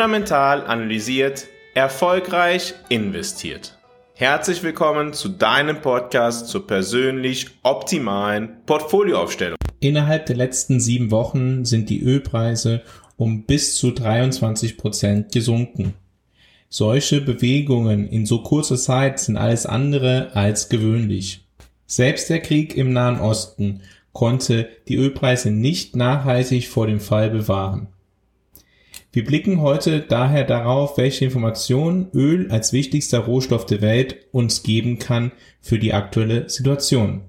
fundamental analysiert, erfolgreich investiert. Herzlich willkommen zu deinem Podcast zur persönlich optimalen Portfolioaufstellung. Innerhalb der letzten sieben Wochen sind die Ölpreise um bis zu 23 Prozent gesunken. Solche Bewegungen in so kurzer Zeit sind alles andere als gewöhnlich. Selbst der Krieg im Nahen Osten konnte die Ölpreise nicht nachhaltig vor dem Fall bewahren. Wir blicken heute daher darauf, welche Informationen Öl als wichtigster Rohstoff der Welt uns geben kann für die aktuelle Situation.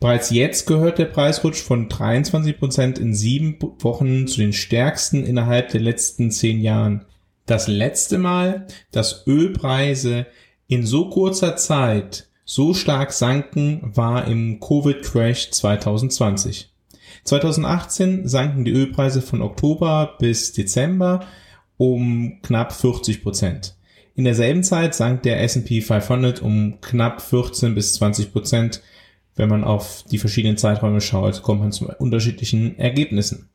Bereits jetzt gehört der Preisrutsch von 23 Prozent in sieben Wochen zu den stärksten innerhalb der letzten zehn Jahren. Das letzte Mal, dass Ölpreise in so kurzer Zeit so stark sanken, war im Covid-Crash 2020. 2018 sanken die Ölpreise von Oktober bis Dezember um knapp 40 Prozent. In derselben Zeit sank der S&P 500 um knapp 14 bis 20 Prozent. Wenn man auf die verschiedenen Zeiträume schaut, kommt man zu unterschiedlichen Ergebnissen.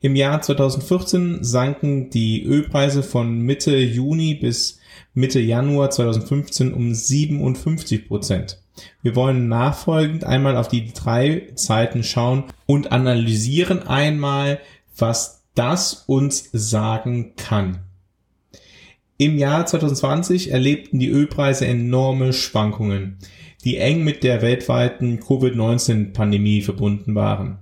Im Jahr 2014 sanken die Ölpreise von Mitte Juni bis Mitte Januar 2015 um 57 Prozent. Wir wollen nachfolgend einmal auf die drei Zeiten schauen und analysieren einmal, was das uns sagen kann. Im Jahr 2020 erlebten die Ölpreise enorme Schwankungen, die eng mit der weltweiten Covid-19-Pandemie verbunden waren.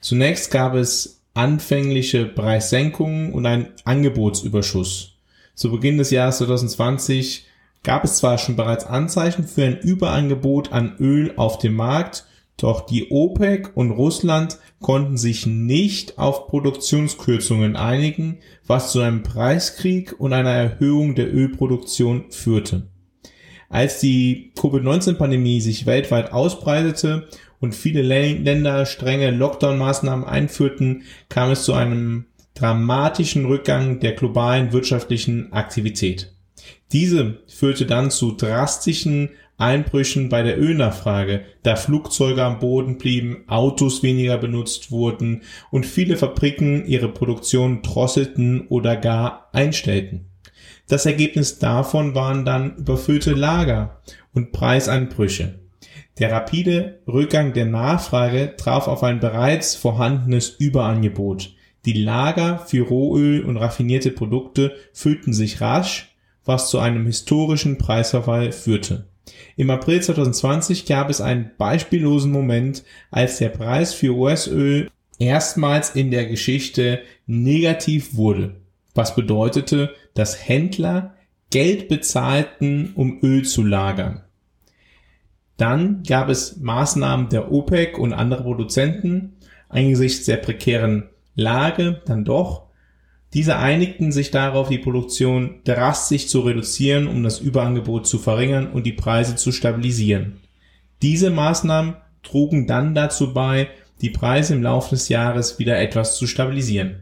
Zunächst gab es anfängliche Preissenkungen und einen Angebotsüberschuss. Zu Beginn des Jahres 2020 gab es zwar schon bereits Anzeichen für ein Überangebot an Öl auf dem Markt, doch die OPEC und Russland konnten sich nicht auf Produktionskürzungen einigen, was zu einem Preiskrieg und einer Erhöhung der Ölproduktion führte. Als die Covid-19-Pandemie sich weltweit ausbreitete und viele Länder strenge Lockdown-Maßnahmen einführten, kam es zu einem dramatischen Rückgang der globalen wirtschaftlichen Aktivität. Diese führte dann zu drastischen Einbrüchen bei der Ölnachfrage, da Flugzeuge am Boden blieben, Autos weniger benutzt wurden und viele Fabriken ihre Produktion drosselten oder gar einstellten. Das Ergebnis davon waren dann überfüllte Lager und Preiseinbrüche. Der rapide Rückgang der Nachfrage traf auf ein bereits vorhandenes Überangebot. Die Lager für Rohöl und raffinierte Produkte füllten sich rasch was zu einem historischen Preisverfall führte. Im April 2020 gab es einen beispiellosen Moment, als der Preis für US-Öl erstmals in der Geschichte negativ wurde, was bedeutete, dass Händler Geld bezahlten, um Öl zu lagern. Dann gab es Maßnahmen der OPEC und anderer Produzenten angesichts der prekären Lage dann doch diese einigten sich darauf, die Produktion drastisch zu reduzieren, um das Überangebot zu verringern und die Preise zu stabilisieren. Diese Maßnahmen trugen dann dazu bei, die Preise im Laufe des Jahres wieder etwas zu stabilisieren.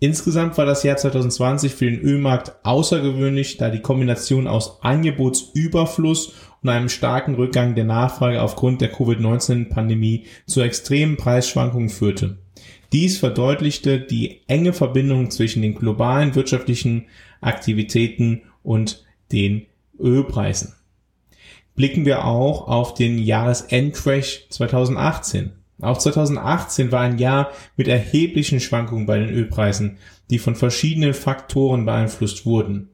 Insgesamt war das Jahr 2020 für den Ölmarkt außergewöhnlich, da die Kombination aus Angebotsüberfluss und einem starken Rückgang der Nachfrage aufgrund der Covid-19-Pandemie zu extremen Preisschwankungen führte. Dies verdeutlichte die enge Verbindung zwischen den globalen wirtschaftlichen Aktivitäten und den Ölpreisen. Blicken wir auch auf den Jahresendcrash 2018. Auch 2018 war ein Jahr mit erheblichen Schwankungen bei den Ölpreisen, die von verschiedenen Faktoren beeinflusst wurden.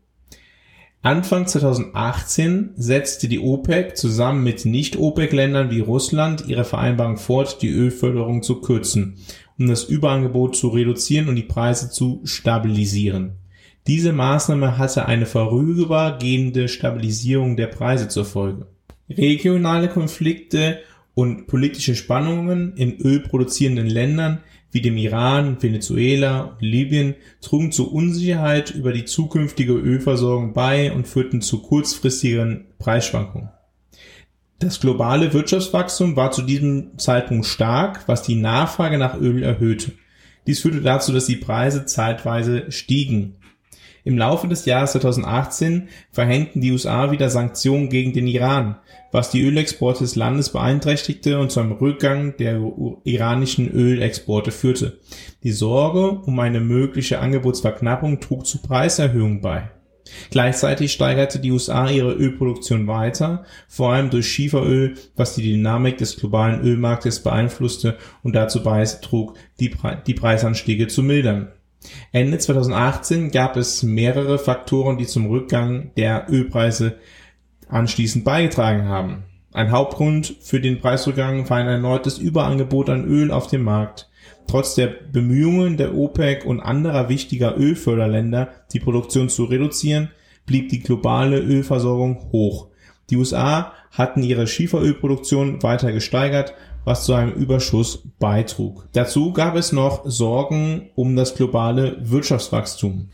Anfang 2018 setzte die OPEC zusammen mit Nicht-OPEC-Ländern wie Russland ihre Vereinbarung fort, die Ölförderung zu kürzen um das Überangebot zu reduzieren und die Preise zu stabilisieren. Diese Maßnahme hatte eine vorübergehende Stabilisierung der Preise zur Folge. Regionale Konflikte und politische Spannungen in ölproduzierenden Ländern wie dem Iran, Venezuela und Libyen trugen zu Unsicherheit über die zukünftige Ölversorgung bei und führten zu kurzfristigen Preisschwankungen. Das globale Wirtschaftswachstum war zu diesem Zeitpunkt stark, was die Nachfrage nach Öl erhöhte. Dies führte dazu, dass die Preise zeitweise stiegen. Im Laufe des Jahres 2018 verhängten die USA wieder Sanktionen gegen den Iran, was die Ölexporte des Landes beeinträchtigte und zu einem Rückgang der iranischen Ölexporte führte. Die Sorge um eine mögliche Angebotsverknappung trug zu Preiserhöhungen bei. Gleichzeitig steigerte die USA ihre Ölproduktion weiter, vor allem durch Schieferöl, was die Dynamik des globalen Ölmarktes beeinflusste und dazu beitrug, die, Pre die Preisanstiege zu mildern. Ende 2018 gab es mehrere Faktoren, die zum Rückgang der Ölpreise anschließend beigetragen haben. Ein Hauptgrund für den Preisrückgang war ein erneutes Überangebot an Öl auf dem Markt. Trotz der Bemühungen der OPEC und anderer wichtiger Ölförderländer, die Produktion zu reduzieren, blieb die globale Ölversorgung hoch. Die USA hatten ihre Schieferölproduktion weiter gesteigert, was zu einem Überschuss beitrug. Dazu gab es noch Sorgen um das globale Wirtschaftswachstum.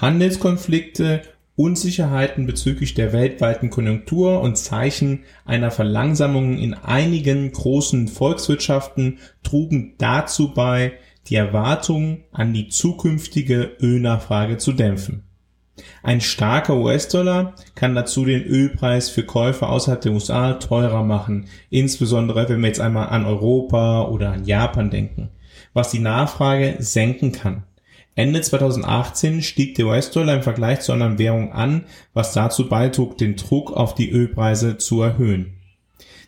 Handelskonflikte Unsicherheiten bezüglich der weltweiten Konjunktur und Zeichen einer Verlangsamung in einigen großen Volkswirtschaften trugen dazu bei, die Erwartungen an die zukünftige Ölnachfrage zu dämpfen. Ein starker US-Dollar kann dazu den Ölpreis für Käufer außerhalb der USA teurer machen, insbesondere wenn wir jetzt einmal an Europa oder an Japan denken, was die Nachfrage senken kann. Ende 2018 stieg der US-Dollar im Vergleich zu anderen Währungen an, was dazu beitrug, den Druck auf die Ölpreise zu erhöhen.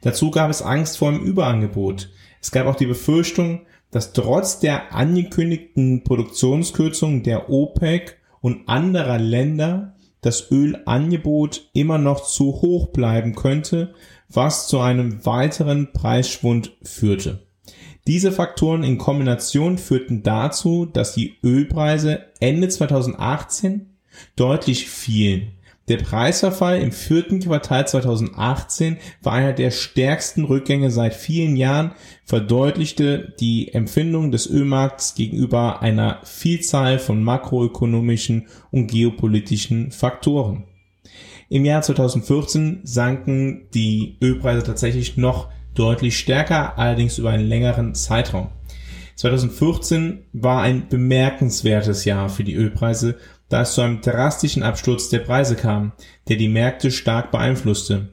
Dazu gab es Angst vor einem Überangebot. Es gab auch die Befürchtung, dass trotz der angekündigten Produktionskürzungen der OPEC und anderer Länder das Ölangebot immer noch zu hoch bleiben könnte, was zu einem weiteren Preisschwund führte. Diese Faktoren in Kombination führten dazu, dass die Ölpreise Ende 2018 deutlich fielen. Der Preisverfall im vierten Quartal 2018 war einer der stärksten Rückgänge seit vielen Jahren, verdeutlichte die Empfindung des Ölmarkts gegenüber einer Vielzahl von makroökonomischen und geopolitischen Faktoren. Im Jahr 2014 sanken die Ölpreise tatsächlich noch deutlich stärker, allerdings über einen längeren Zeitraum. 2014 war ein bemerkenswertes Jahr für die Ölpreise, da es zu einem drastischen Absturz der Preise kam, der die Märkte stark beeinflusste.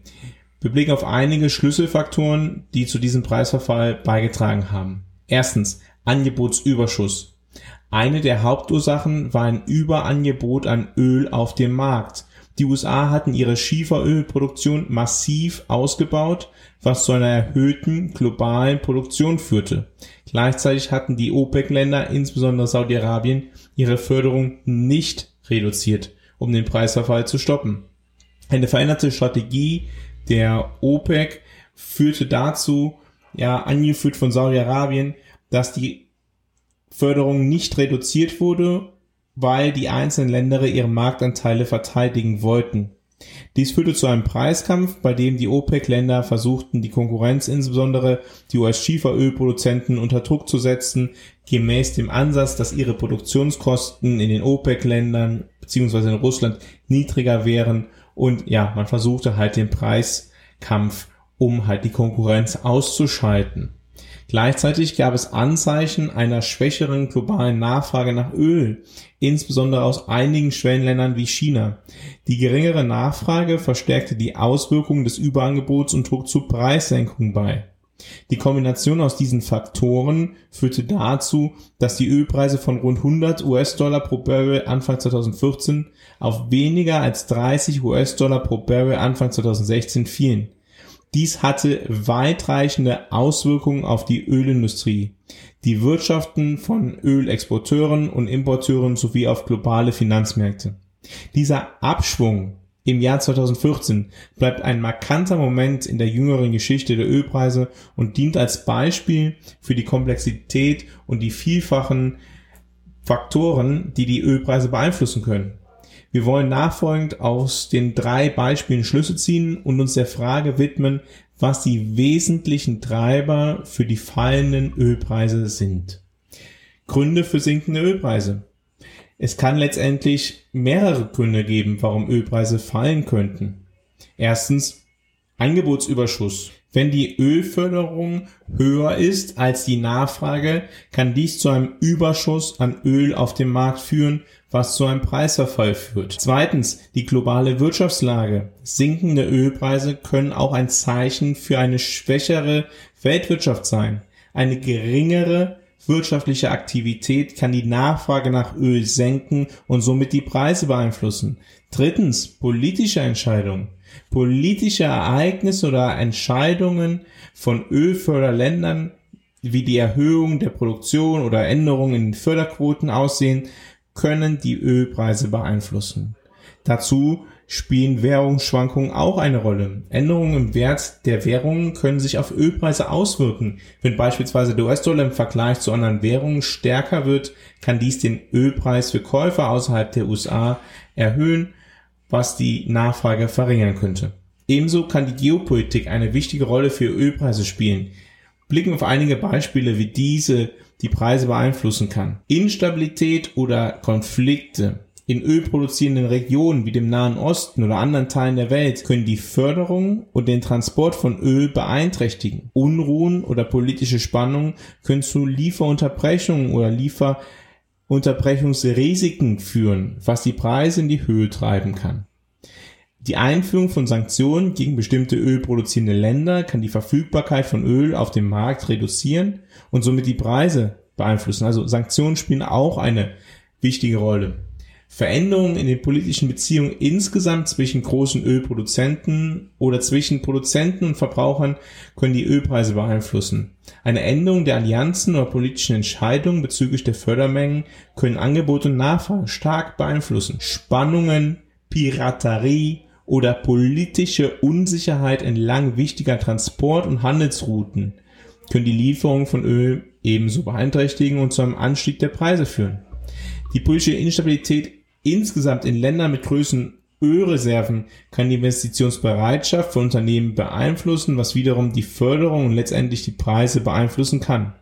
Wir blicken auf einige Schlüsselfaktoren, die zu diesem Preisverfall beigetragen haben. Erstens Angebotsüberschuss. Eine der Hauptursachen war ein Überangebot an Öl auf dem Markt. Die USA hatten ihre Schieferölproduktion massiv ausgebaut, was zu einer erhöhten globalen Produktion führte. Gleichzeitig hatten die OPEC-Länder, insbesondere Saudi-Arabien, ihre Förderung nicht reduziert, um den Preisverfall zu stoppen. Eine veränderte Strategie der OPEC führte dazu, ja, angeführt von Saudi-Arabien, dass die Förderung nicht reduziert wurde, weil die einzelnen Länder ihre Marktanteile verteidigen wollten. Dies führte zu einem Preiskampf, bei dem die OPEC-Länder versuchten, die Konkurrenz, insbesondere die US-Schieferölproduzenten, unter Druck zu setzen, gemäß dem Ansatz, dass ihre Produktionskosten in den OPEC-Ländern beziehungsweise in Russland niedriger wären und ja, man versuchte halt den Preiskampf, um halt die Konkurrenz auszuschalten. Gleichzeitig gab es Anzeichen einer schwächeren globalen Nachfrage nach Öl, insbesondere aus einigen Schwellenländern wie China. Die geringere Nachfrage verstärkte die Auswirkungen des Überangebots und trug zu Preissenkungen bei. Die Kombination aus diesen Faktoren führte dazu, dass die Ölpreise von rund 100 US-Dollar pro Barrel Anfang 2014 auf weniger als 30 US-Dollar pro Barrel Anfang 2016 fielen. Dies hatte weitreichende Auswirkungen auf die Ölindustrie, die Wirtschaften von Ölexporteuren und Importeuren sowie auf globale Finanzmärkte. Dieser Abschwung im Jahr 2014 bleibt ein markanter Moment in der jüngeren Geschichte der Ölpreise und dient als Beispiel für die Komplexität und die vielfachen Faktoren, die die Ölpreise beeinflussen können. Wir wollen nachfolgend aus den drei Beispielen Schlüsse ziehen und uns der Frage widmen, was die wesentlichen Treiber für die fallenden Ölpreise sind. Gründe für sinkende Ölpreise. Es kann letztendlich mehrere Gründe geben, warum Ölpreise fallen könnten. Erstens Angebotsüberschuss. Wenn die Ölförderung höher ist als die Nachfrage, kann dies zu einem Überschuss an Öl auf dem Markt führen, was zu einem Preisverfall führt. Zweitens, die globale Wirtschaftslage. Sinkende Ölpreise können auch ein Zeichen für eine schwächere Weltwirtschaft sein. Eine geringere wirtschaftliche Aktivität kann die Nachfrage nach Öl senken und somit die Preise beeinflussen. Drittens, politische Entscheidungen. Politische Ereignisse oder Entscheidungen von Ölförderländern wie die Erhöhung der Produktion oder Änderungen in Förderquoten aussehen, können die Ölpreise beeinflussen. Dazu spielen Währungsschwankungen auch eine Rolle. Änderungen im Wert der Währungen können sich auf Ölpreise auswirken. Wenn beispielsweise der US-Dollar im Vergleich zu anderen Währungen stärker wird, kann dies den Ölpreis für Käufer außerhalb der USA erhöhen, was die Nachfrage verringern könnte. Ebenso kann die Geopolitik eine wichtige Rolle für Ölpreise spielen. Blicken auf einige Beispiele, wie diese die Preise beeinflussen kann. Instabilität oder Konflikte in ölproduzierenden Regionen wie dem Nahen Osten oder anderen Teilen der Welt können die Förderung und den Transport von Öl beeinträchtigen. Unruhen oder politische Spannungen können zu Lieferunterbrechungen oder Lieferunterbrechungsrisiken führen, was die Preise in die Höhe treiben kann. Die Einführung von Sanktionen gegen bestimmte ölproduzierende Länder kann die Verfügbarkeit von Öl auf dem Markt reduzieren und somit die Preise beeinflussen. Also Sanktionen spielen auch eine wichtige Rolle. Veränderungen in den politischen Beziehungen insgesamt zwischen großen Ölproduzenten oder zwischen Produzenten und Verbrauchern können die Ölpreise beeinflussen. Eine Änderung der Allianzen oder politischen Entscheidungen bezüglich der Fördermengen können Angebot und Nachfrage stark beeinflussen. Spannungen, Piraterie oder politische Unsicherheit entlang wichtiger Transport- und Handelsrouten können die Lieferung von Öl ebenso beeinträchtigen und zu einem Anstieg der Preise führen. Die politische Instabilität Insgesamt in Ländern mit größeren Ölreserven kann die Investitionsbereitschaft von Unternehmen beeinflussen, was wiederum die Förderung und letztendlich die Preise beeinflussen kann.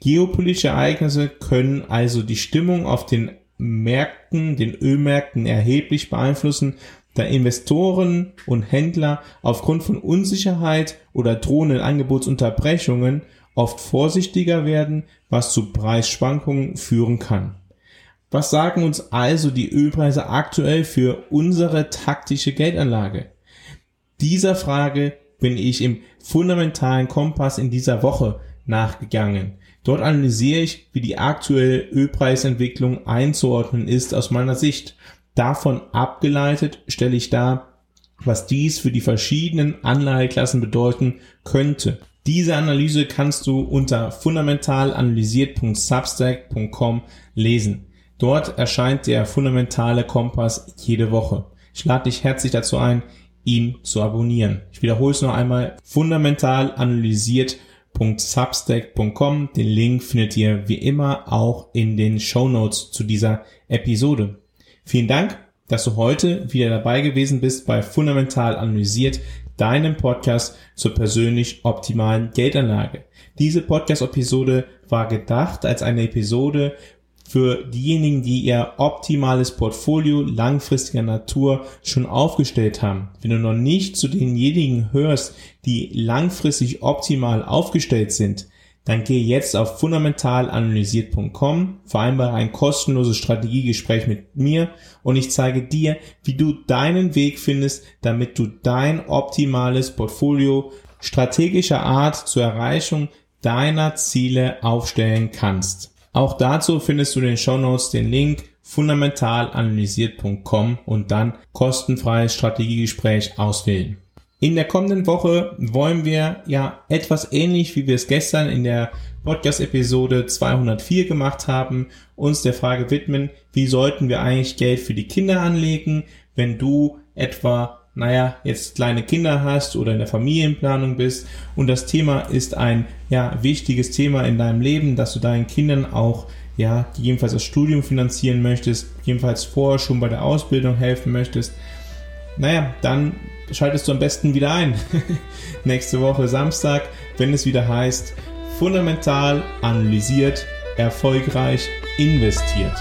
Geopolitische Ereignisse können also die Stimmung auf den Märkten, den Ölmärkten erheblich beeinflussen, da Investoren und Händler aufgrund von Unsicherheit oder drohenden Angebotsunterbrechungen oft vorsichtiger werden, was zu Preisschwankungen führen kann. Was sagen uns also die Ölpreise aktuell für unsere taktische Geldanlage? Dieser Frage bin ich im fundamentalen Kompass in dieser Woche nachgegangen. Dort analysiere ich, wie die aktuelle Ölpreisentwicklung einzuordnen ist aus meiner Sicht. Davon abgeleitet stelle ich dar, was dies für die verschiedenen Anlageklassen bedeuten könnte. Diese Analyse kannst du unter fundamentalanalysiert.substack.com lesen. Dort erscheint der fundamentale Kompass jede Woche. Ich lade dich herzlich dazu ein, ihn zu abonnieren. Ich wiederhole es noch einmal. Fundamental analysiert.substack.com. Den Link findet ihr wie immer auch in den Show Notes zu dieser Episode. Vielen Dank, dass du heute wieder dabei gewesen bist bei Fundamental Analysiert, deinem Podcast zur persönlich optimalen Geldanlage. Diese Podcast-Episode war gedacht als eine Episode, für diejenigen, die ihr optimales Portfolio langfristiger Natur schon aufgestellt haben. Wenn du noch nicht zu denjenigen hörst, die langfristig optimal aufgestellt sind, dann geh jetzt auf fundamentalanalysiert.com, vereinbare ein kostenloses Strategiegespräch mit mir und ich zeige dir, wie du deinen Weg findest, damit du dein optimales Portfolio strategischer Art zur Erreichung deiner Ziele aufstellen kannst. Auch dazu findest du in den Show Notes den Link fundamentalanalysiert.com und dann kostenfreies Strategiegespräch auswählen. In der kommenden Woche wollen wir ja etwas ähnlich, wie wir es gestern in der Podcast-Episode 204 gemacht haben, uns der Frage widmen, wie sollten wir eigentlich Geld für die Kinder anlegen, wenn du etwa naja, jetzt kleine Kinder hast oder in der Familienplanung bist und das Thema ist ein ja, wichtiges Thema in deinem Leben, dass du deinen Kindern auch ja, gegebenenfalls das Studium finanzieren möchtest, gegebenenfalls vorher schon bei der Ausbildung helfen möchtest, naja, dann schaltest du am besten wieder ein. Nächste Woche Samstag, wenn es wieder heißt, fundamental analysiert, erfolgreich investiert.